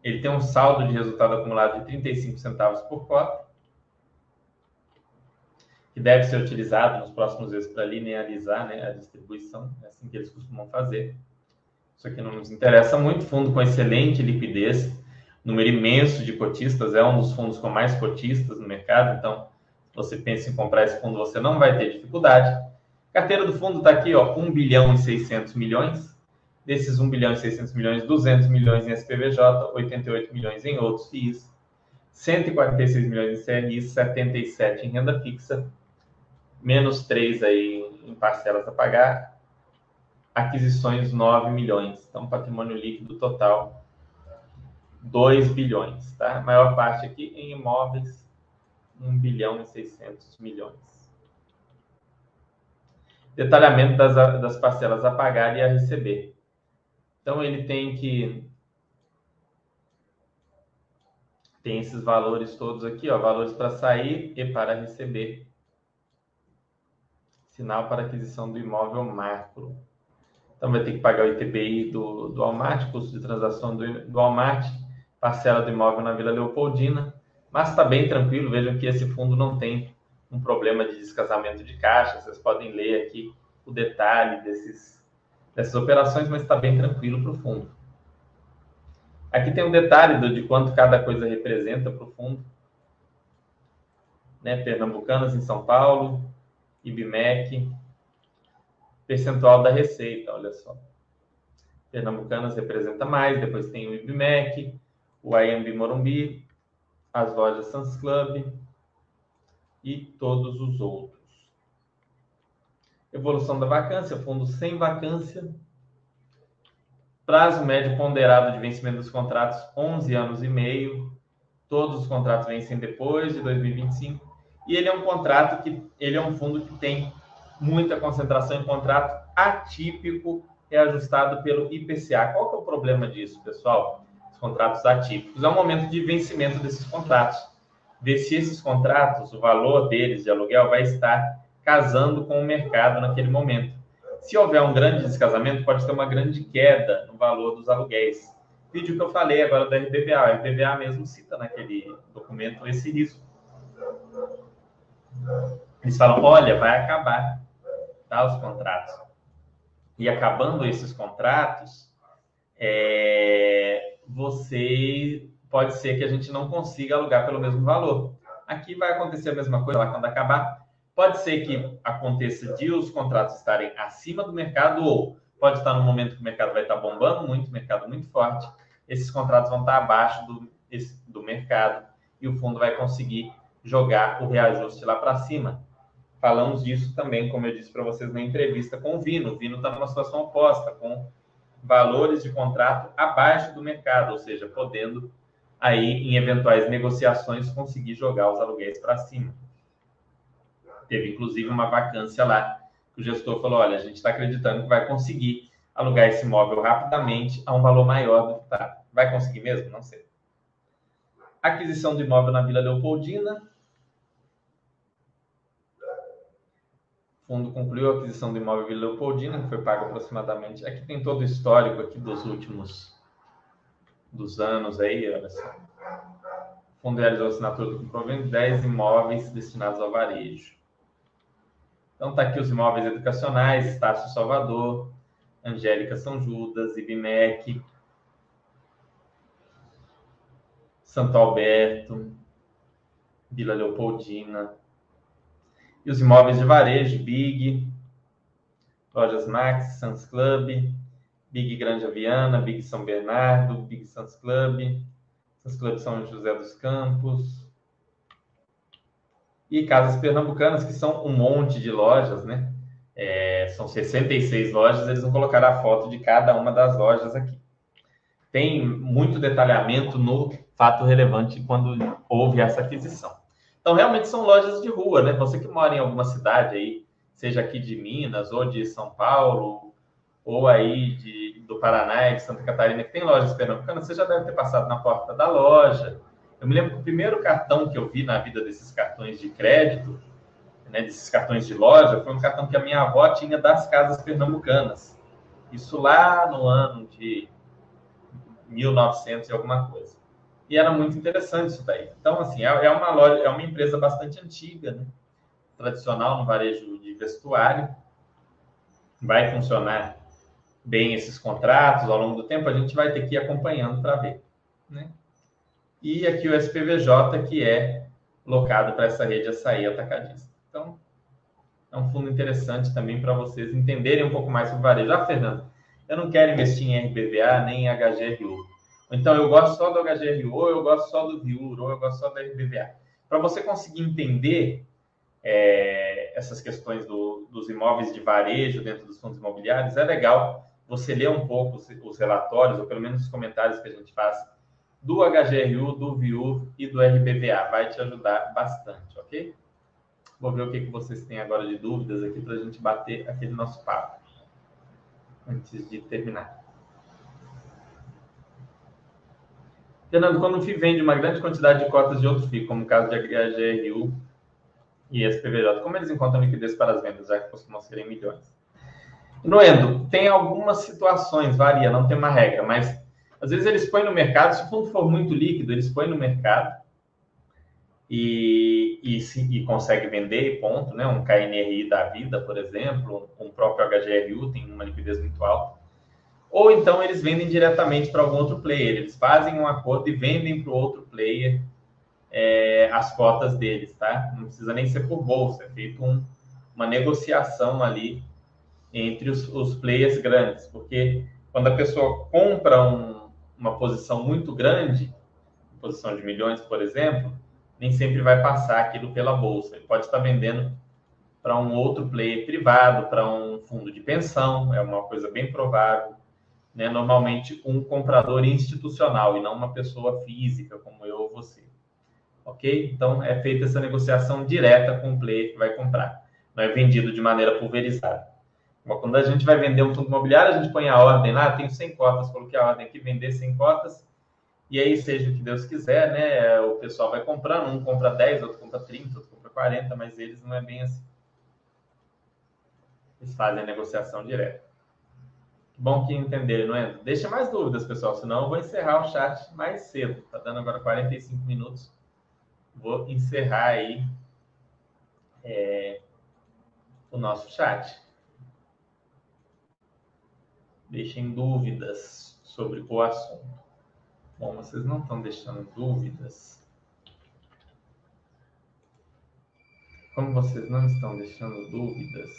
Ele tem um saldo de resultado acumulado de 35 centavos por cota, que deve ser utilizado nos próximos meses para linearizar né, a distribuição, é assim que eles costumam fazer. Isso aqui não nos interessa muito, fundo com excelente liquidez, número imenso de cotistas, é um dos fundos com mais cotistas no mercado, então, se você pensa em comprar esse fundo, você não vai ter dificuldade. carteira do fundo está aqui, ó, 1 bilhão e 600 milhões. Desses 1 bilhão e 600 milhões, 200 milhões em SPVJ, 88 milhões em outros FIIs, 146 milhões em CRI, 77 em renda fixa, menos 3 aí em parcelas a pagar, aquisições 9 milhões. Então, patrimônio líquido total 2 bilhões, tá? A maior parte aqui em imóveis, 1 bilhão e 600 milhões. Detalhamento das, das parcelas a pagar e a receber. Então, ele tem que tem esses valores todos aqui, ó, valores para sair e para receber. Sinal para aquisição do imóvel macro. Então vai ter que pagar o ITBI do, do Walmart, custo de transação do, do Walmart, parcela do imóvel na Vila Leopoldina, mas está bem tranquilo, vejam que esse fundo não tem um problema de descasamento de caixa, vocês podem ler aqui o detalhe desses, dessas operações, mas está bem tranquilo para o fundo. Aqui tem um detalhe do, de quanto cada coisa representa para o fundo. Né? Pernambucanas em São Paulo, IBMEC, percentual da receita, olha só. Pernambucanas representa mais, depois tem o IBMEC, o IMB Morumbi, as lojas Sans Club e todos os outros. Evolução da vacância, fundo sem vacância, Prazo médio ponderado de vencimento dos contratos, 11 anos e meio. Todos os contratos vencem depois de 2025. E ele é um contrato que ele é um fundo que tem muita concentração em contrato atípico reajustado pelo IPCA. Qual que é o problema disso, pessoal? Os contratos atípicos. É o momento de vencimento desses contratos. Ver se esses contratos, o valor deles de aluguel vai estar casando com o mercado naquele momento. Se houver um grande descasamento, pode ter uma grande queda no valor dos aluguéis. Vídeo que eu falei agora da RBVA. A RBVA mesmo cita naquele documento esse risco. Eles falam, olha, vai acabar tá, os contratos. E acabando esses contratos, é, você pode ser que a gente não consiga alugar pelo mesmo valor. Aqui vai acontecer a mesma coisa lá quando acabar. Pode ser que aconteça de os contratos estarem acima do mercado ou pode estar no momento que o mercado vai estar bombando muito, mercado muito forte. Esses contratos vão estar abaixo do, do mercado e o fundo vai conseguir jogar o reajuste lá para cima. Falamos disso também, como eu disse para vocês na entrevista com o Vino. O Vino está numa situação oposta, com valores de contrato abaixo do mercado, ou seja, podendo aí em eventuais negociações conseguir jogar os aluguéis para cima. Teve inclusive uma vacância lá, que o gestor falou: olha, a gente está acreditando que vai conseguir alugar esse imóvel rapidamente a um valor maior do que está. Vai conseguir mesmo? Não sei. Aquisição de imóvel na Vila Leopoldina. O fundo concluiu a aquisição do imóvel Vila Leopoldina, que foi pago aproximadamente. Aqui tem todo o histórico aqui dos últimos dos anos aí, olha só. O fundo realizou a assinatura do comprovante 10 imóveis destinados ao varejo. Então tá aqui os imóveis educacionais, Estácio Salvador, Angélica São Judas, IBMEC, Santo Alberto, Vila Leopoldina. E os imóveis de varejo, Big, Lojas Max, Sans Club, Big Grande Aviana, Big São Bernardo, Big Sans Club, Sans Club São José dos Campos, e Casas Pernambucanas, que são um monte de lojas, né? É, são 66 lojas, eles vão colocar a foto de cada uma das lojas aqui. Tem muito detalhamento no fato relevante quando houve essa aquisição. Então, realmente são lojas de rua, né? Você que mora em alguma cidade aí, seja aqui de Minas ou de São Paulo, ou aí de, do Paraná, de Santa Catarina, que tem lojas pernambucanas, você já deve ter passado na porta da loja, eu me lembro que o primeiro cartão que eu vi na vida desses cartões de crédito, né, desses cartões de loja, foi um cartão que a minha avó tinha das casas pernambucanas. Isso lá no ano de 1900 e alguma coisa. E era muito interessante isso daí. Então, assim, é, é uma loja, é uma empresa bastante antiga, né? tradicional no varejo de vestuário. Vai funcionar bem esses contratos ao longo do tempo, a gente vai ter que ir acompanhando para ver. Né? E aqui o SPVJ, que é locado para essa rede açaí atacadista. Então, é um fundo interessante também para vocês entenderem um pouco mais sobre varejo. Ah, Fernando, eu não quero investir em RBVA nem em HGRU. Então, eu gosto só do HGRU, ou eu gosto só do VIUR, ou eu gosto só da RBVA. Para você conseguir entender é, essas questões do, dos imóveis de varejo dentro dos fundos imobiliários, é legal você ler um pouco os, os relatórios, ou pelo menos os comentários que a gente faz do HGRU, do VIUR e do RBVA. Vai te ajudar bastante, ok? Vou ver o que, que vocês têm agora de dúvidas aqui para a gente bater aquele nosso papo antes de terminar. Fernando, quando o FII vende uma grande quantidade de cotas de outro FII, como o caso de HGRU e SPVJ, como eles encontram liquidez para as vendas, já que costumam ser em milhões? No Endo, tem algumas situações, varia, não tem uma regra, mas às vezes eles põem no mercado, se o fundo for muito líquido, eles põem no mercado e, e, se, e consegue vender, ponto, né? Um KNRI da vida, por exemplo, um próprio HGRU tem uma liquidez muito alta. Ou então eles vendem diretamente para algum outro player, eles fazem um acordo e vendem para o outro player é, as cotas deles, tá? Não precisa nem ser por bolsa, é feito um, uma negociação ali entre os, os players grandes, porque quando a pessoa compra um, uma posição muito grande, posição de milhões, por exemplo, nem sempre vai passar aquilo pela bolsa. Ele pode estar vendendo para um outro player privado, para um fundo de pensão, é uma coisa bem provável. Né? Normalmente, um comprador institucional e não uma pessoa física, como eu ou você. Ok? Então, é feita essa negociação direta com o player que vai comprar. Não é vendido de maneira pulverizada. Quando a gente vai vender um fundo imobiliário, a gente põe a ordem lá, tenho 100 cotas, coloquei a ordem aqui, vender 100 cotas, e aí seja o que Deus quiser, né? O pessoal vai comprando, um compra 10, outro compra 30, outro compra 40, mas eles não é bem assim. Eles fazem a negociação direta. Bom que entenderem, não é? Deixa mais dúvidas, pessoal, senão eu vou encerrar o chat mais cedo. Tá dando agora 45 minutos. Vou encerrar aí é, o nosso chat. Deixem dúvidas sobre o assunto. Bom, vocês não estão deixando dúvidas. Como vocês não estão deixando dúvidas,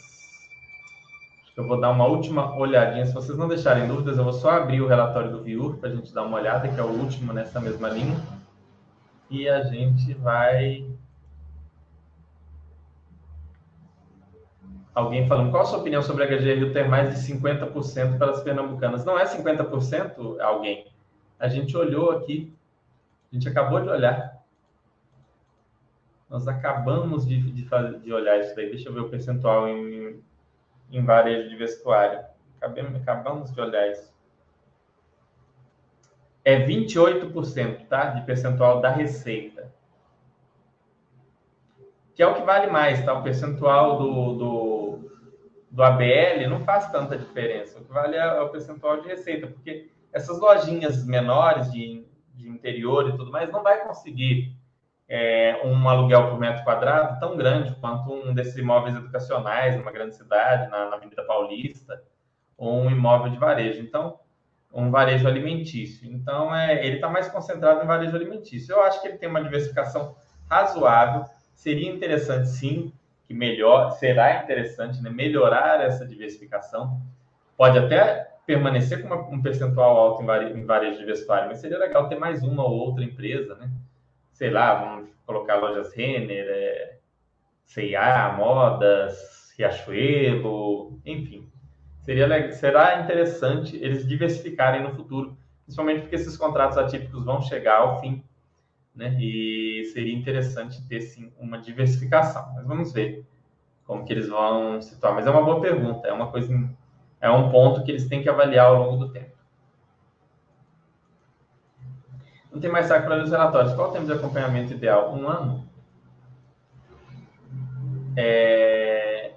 eu vou dar uma última olhadinha. Se vocês não deixarem dúvidas, eu vou só abrir o relatório do Viur para a gente dar uma olhada, que é o último nessa mesma linha. E a gente vai alguém falando qual a sua opinião sobre a HGRU ter mais de 50% para as pernambucanas. Não é 50% alguém. A gente olhou aqui, a gente acabou de olhar. Nós acabamos de, de, de olhar isso daí. Deixa eu ver o percentual em, em varejo de vestuário. Acabamos, acabamos de olhar isso. É 28%, tá? De percentual da receita. Que é o que vale mais, tá? O percentual do, do do ABL não faz tanta diferença. O que vale é o percentual de receita, porque essas lojinhas menores de, de interior e tudo mais não vai conseguir é, um aluguel por metro quadrado tão grande quanto um desses imóveis educacionais numa grande cidade, na, na Avenida Paulista, ou um imóvel de varejo. Então, um varejo alimentício. Então, é, ele está mais concentrado em varejo alimentício. Eu acho que ele tem uma diversificação razoável. Seria interessante, sim, que melhor será interessante né, melhorar essa diversificação. Pode até permanecer com uma, um percentual alto em, vare, em varejo mas seria legal ter mais uma ou outra empresa, né? Sei lá, vamos colocar lojas Renner, é, C&A, Modas, Riachuelo, enfim. Seria, será interessante eles diversificarem no futuro, principalmente porque esses contratos atípicos vão chegar ao fim né? E seria interessante ter sim uma diversificação. Mas vamos ver como que eles vão situar. Mas é uma boa pergunta, é uma coisa, é um ponto que eles têm que avaliar ao longo do tempo. Não tem mais saco para os relatórios. Qual o tempo de acompanhamento ideal? Um ano? É...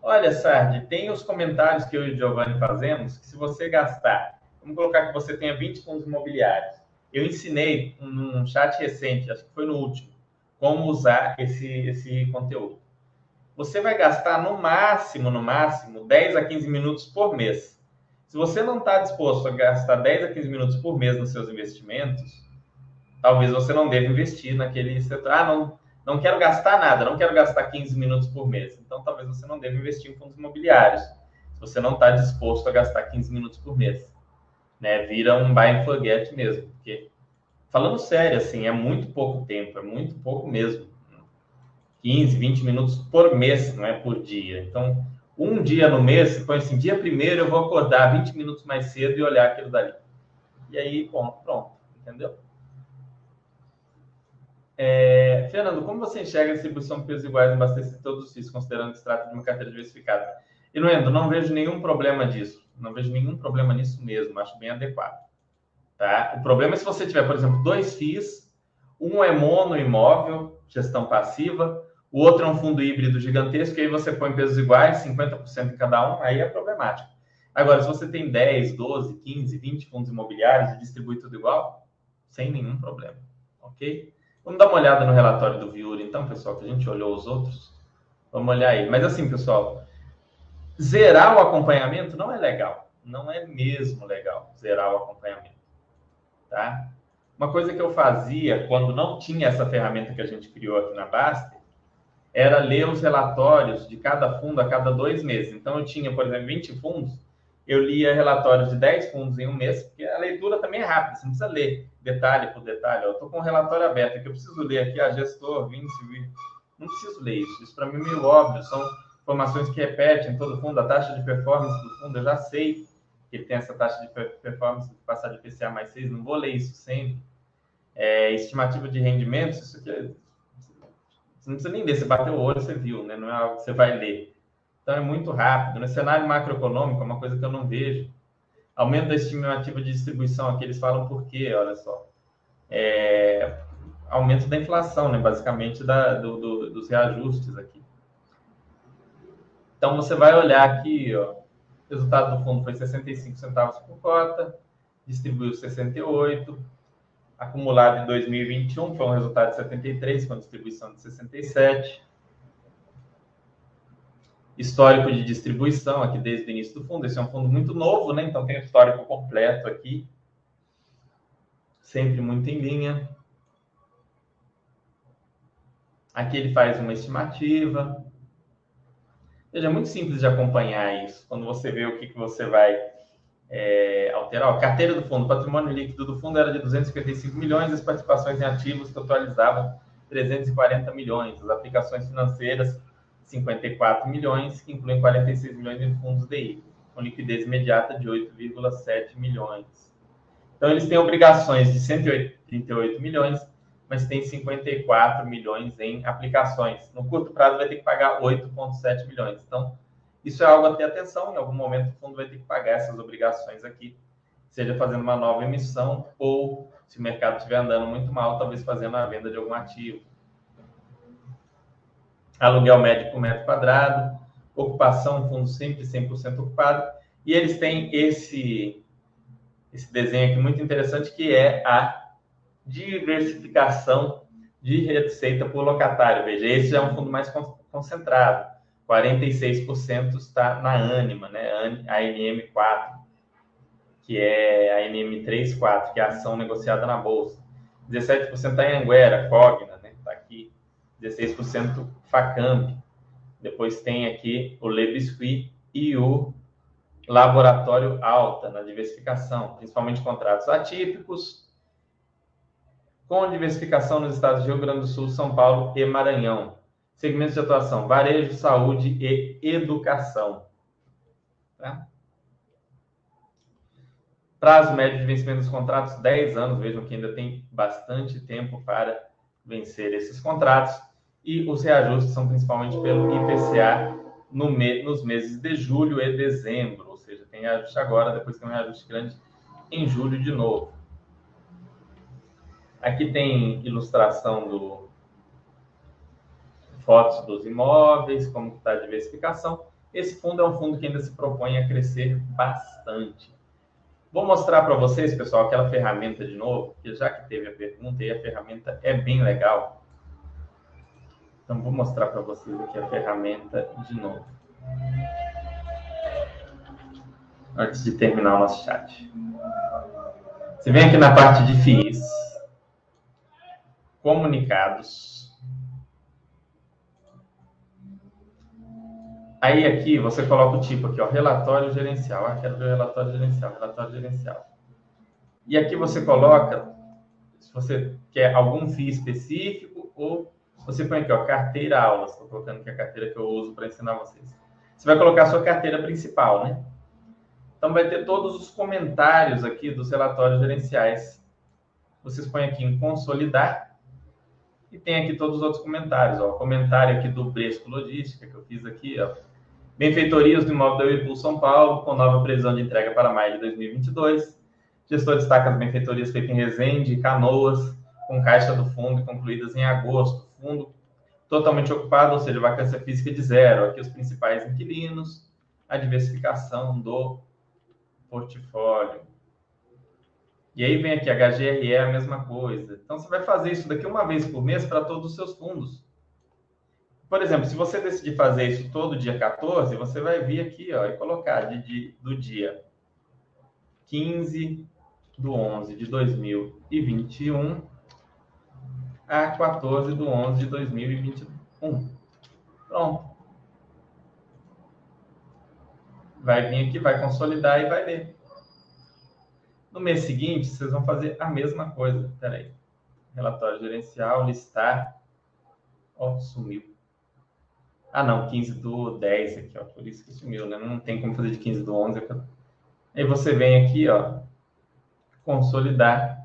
Olha, Sardi, tem os comentários que eu e o Giovanni fazemos, que se você gastar, vamos colocar que você tenha 20 fundos imobiliários, eu ensinei num chat recente, acho que foi no último, como usar esse, esse conteúdo. Você vai gastar no máximo, no máximo, 10 a 15 minutos por mês. Se você não está disposto a gastar 10 a 15 minutos por mês nos seus investimentos, talvez você não deva investir naquele setor. Ah, não, não quero gastar nada, não quero gastar 15 minutos por mês. Então, talvez você não deva investir em fundos imobiliários, se você não está disposto a gastar 15 minutos por mês né? Vira um buy and forget mesmo, porque falando sério, assim, é muito pouco tempo, é muito pouco mesmo. 15, 20 minutos por mês, não é por dia. Então, um dia no mês, você põe assim, dia primeiro eu vou acordar 20 minutos mais cedo e olhar aquilo dali. E aí, bom, pronto, entendeu? É, Fernando, como você enxerga a distribuição de pesos iguais em abastecer todos os FIIs, considerando que se trata de uma carteira diversificada? E, Endo, não vejo nenhum problema disso. Não vejo nenhum problema nisso mesmo, acho bem adequado. Tá? O problema é se você tiver, por exemplo, dois FIIs, um é mono imóvel, gestão passiva, o outro é um fundo híbrido gigantesco, e aí você põe pesos iguais, 50% em cada um, aí é problemático. Agora, se você tem 10, 12, 15, 20 fundos imobiliários e distribui tudo igual, sem nenhum problema, ok? Vamos dar uma olhada no relatório do Viuri, então, pessoal, que a gente olhou os outros. Vamos olhar aí. Mas assim, pessoal, zerar o acompanhamento não é legal. Não é mesmo legal zerar o acompanhamento, tá? Uma coisa que eu fazia quando não tinha essa ferramenta que a gente criou aqui na Baster era ler os relatórios de cada fundo a cada dois meses. Então, eu tinha, por exemplo, 20 fundos, eu lia relatórios de 10 fundos em um mês, porque a leitura também é rápida, você não precisa ler detalhe por detalhe. Eu estou com o relatório aberto aqui, eu preciso ler aqui, a gestor, Vinci, não preciso ler isso. Isso para mim é meio óbvio, são informações que repetem todo fundo, a taxa de performance do fundo, eu já sei que ele tem essa taxa de performance de passar de PCA mais 6, não vou ler isso sempre. É, estimativa de rendimentos, isso aqui é, você não precisa nem ler, você bateu o olho, você viu, né? não é algo que você vai ler. Então é muito rápido. No cenário macroeconômico, é uma coisa que eu não vejo. Aumento da estimativa de distribuição aqui, eles falam por quê, olha só. É, aumento da inflação, né? basicamente da, do, do, dos reajustes aqui. Então você vai olhar aqui, ó, o resultado do fundo foi 65 centavos por cota, distribuiu 68, acumulado em 2021 foi um resultado de 73, com distribuição de 67 histórico de distribuição aqui desde o início do fundo. Esse é um fundo muito novo, né? Então tem o histórico completo aqui. Sempre muito em linha. Aqui ele faz uma estimativa. Veja, é muito simples de acompanhar isso. Quando você vê o que, que você vai é, alterar. a carteira do fundo, o patrimônio líquido do fundo era de 255 milhões, as participações em ativos totalizavam 340 milhões. As aplicações financeiras 54 milhões, que incluem 46 milhões em fundos DI, com liquidez imediata de 8,7 milhões. Então, eles têm obrigações de 138 milhões, mas tem 54 milhões em aplicações. No curto prazo, vai ter que pagar 8,7 milhões. Então, isso é algo a ter atenção. Em algum momento, o fundo vai ter que pagar essas obrigações aqui, seja fazendo uma nova emissão ou, se o mercado estiver andando muito mal, talvez fazendo a venda de algum ativo aluguel médio por metro quadrado, ocupação, fundo sempre 100% ocupado. E eles têm esse, esse desenho aqui muito interessante, que é a diversificação de receita por locatário. Veja, esse é um fundo mais concentrado. 46% está na Anima, né? a NM4, que é a NM34, que é a ação negociada na Bolsa. 17% está em Anguera, Cogna, né? Está aqui. 16% Facamp. Depois tem aqui o Le Biscuit e o Laboratório Alta na diversificação, principalmente contratos atípicos, com diversificação nos estados de Rio Grande do Sul, São Paulo e Maranhão. Segmentos de atuação: varejo, saúde e educação. Tá? Prazo médio de vencimento dos contratos: 10 anos. Vejam que ainda tem bastante tempo para vencer esses contratos e os reajustes são principalmente pelo IPCA no me, nos meses de julho e dezembro, ou seja, tem reajuste agora, depois tem um reajuste grande em julho de novo. Aqui tem ilustração do fotos dos imóveis, como está a diversificação. Esse fundo é um fundo que ainda se propõe a crescer bastante. Vou mostrar para vocês, pessoal, aquela ferramenta de novo, que já que teve a pergunta, e a ferramenta é bem legal. Então, vou mostrar para vocês aqui a ferramenta de novo. Antes de terminar o nosso chat. Você vem aqui na parte de FIIs, comunicados. Aí aqui você coloca o tipo aqui, ó, relatório gerencial. Ah, quero ver relatório gerencial, relatório gerencial. E aqui você coloca se você quer algum FII específico ou você põe aqui, ó, carteira aulas. Estou colocando aqui a carteira que eu uso para ensinar vocês. Você vai colocar a sua carteira principal, né? Então, vai ter todos os comentários aqui dos relatórios gerenciais. Vocês põem aqui em consolidar e tem aqui todos os outros comentários. Ó. Comentário aqui do Bresco Logística, que eu fiz aqui. Ó. Benfeitorias do imóvel da Whirlpool São Paulo, com nova previsão de entrega para maio de 2022. Gestor destaca as benfeitorias feitas em Resende, Canoas, com caixa do fundo concluídas em agosto. Fundo totalmente ocupado, ou seja, vacância física de zero. Aqui os principais inquilinos, a diversificação do portfólio. E aí vem aqui, HGRE é a mesma coisa. Então, você vai fazer isso daqui uma vez por mês para todos os seus fundos. Por exemplo, se você decidir fazer isso todo dia 14, você vai vir aqui ó, e colocar de, de, do dia 15 do 11 de 2021 a 14 do 11 de 2021. Pronto. Vai vir aqui, vai consolidar e vai ler. No mês seguinte, vocês vão fazer a mesma coisa. Peraí. Relatório gerencial, listar. Ó, oh, sumiu. Ah, não, 15 do 10 aqui, ó. Por isso que sumiu, né? Não tem como fazer de 15 do 11. Aí você vem aqui, ó. Consolidar.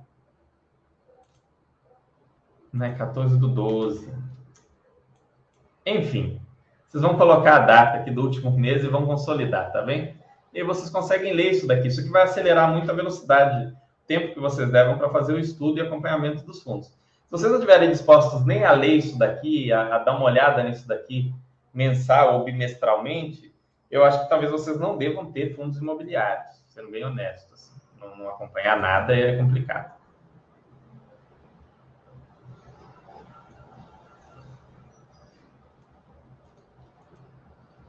Né? 14 do 12. Enfim. Vocês vão colocar a data aqui do último mês e vão consolidar, tá bem? E vocês conseguem ler isso daqui. Isso aqui vai acelerar muito a velocidade, o tempo que vocês levam para fazer o estudo e acompanhamento dos fundos. Se vocês não estiverem dispostos nem a ler isso daqui, a, a dar uma olhada nisso daqui, mensal ou bimestralmente, eu acho que talvez vocês não devam ter fundos imobiliários, sendo bem honestos. Assim. Não, não acompanhar nada é complicado.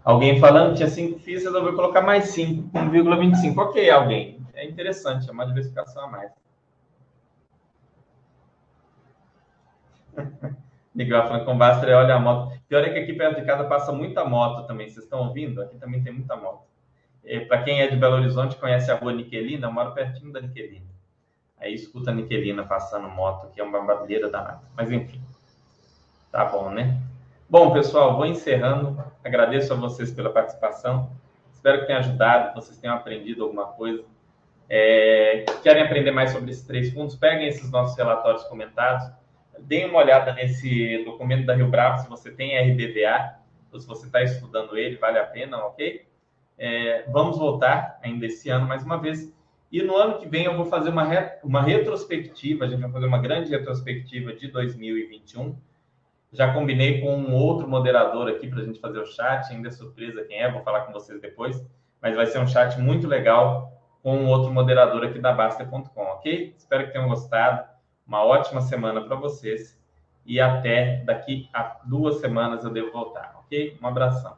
Alguém falando tinha 5 FIIs, resolveu colocar mais 5, 1,25. Ok, alguém. É interessante, é uma diversificação a mais. Miguel falando com Bastra, olha a moto. Pior é que aqui perto de casa passa muita moto também. Vocês estão ouvindo? Aqui também tem muita moto. Para quem é de Belo Horizonte, conhece a rua Niquelina, eu moro pertinho da Niquelina. Aí escuta a Niquelina passando moto, que é uma barulheira danada. Mas enfim, tá bom, né? Bom, pessoal, vou encerrando. Agradeço a vocês pela participação. Espero que tenha ajudado, vocês tenham aprendido alguma coisa. É, querem aprender mais sobre esses três fundos? Peguem esses nossos relatórios comentados Deem uma olhada nesse documento da Rio Bravo, se você tem RBVA, ou se você está estudando ele, vale a pena, ok? É, vamos voltar ainda esse ano mais uma vez. E no ano que vem eu vou fazer uma, re, uma retrospectiva, a gente vai fazer uma grande retrospectiva de 2021. Já combinei com um outro moderador aqui para a gente fazer o chat, ainda é surpresa quem é, vou falar com vocês depois, mas vai ser um chat muito legal com um outro moderador aqui da Basta.com, ok? Espero que tenham gostado. Uma ótima semana para vocês e até daqui a duas semanas eu devo voltar, ok? Um abração.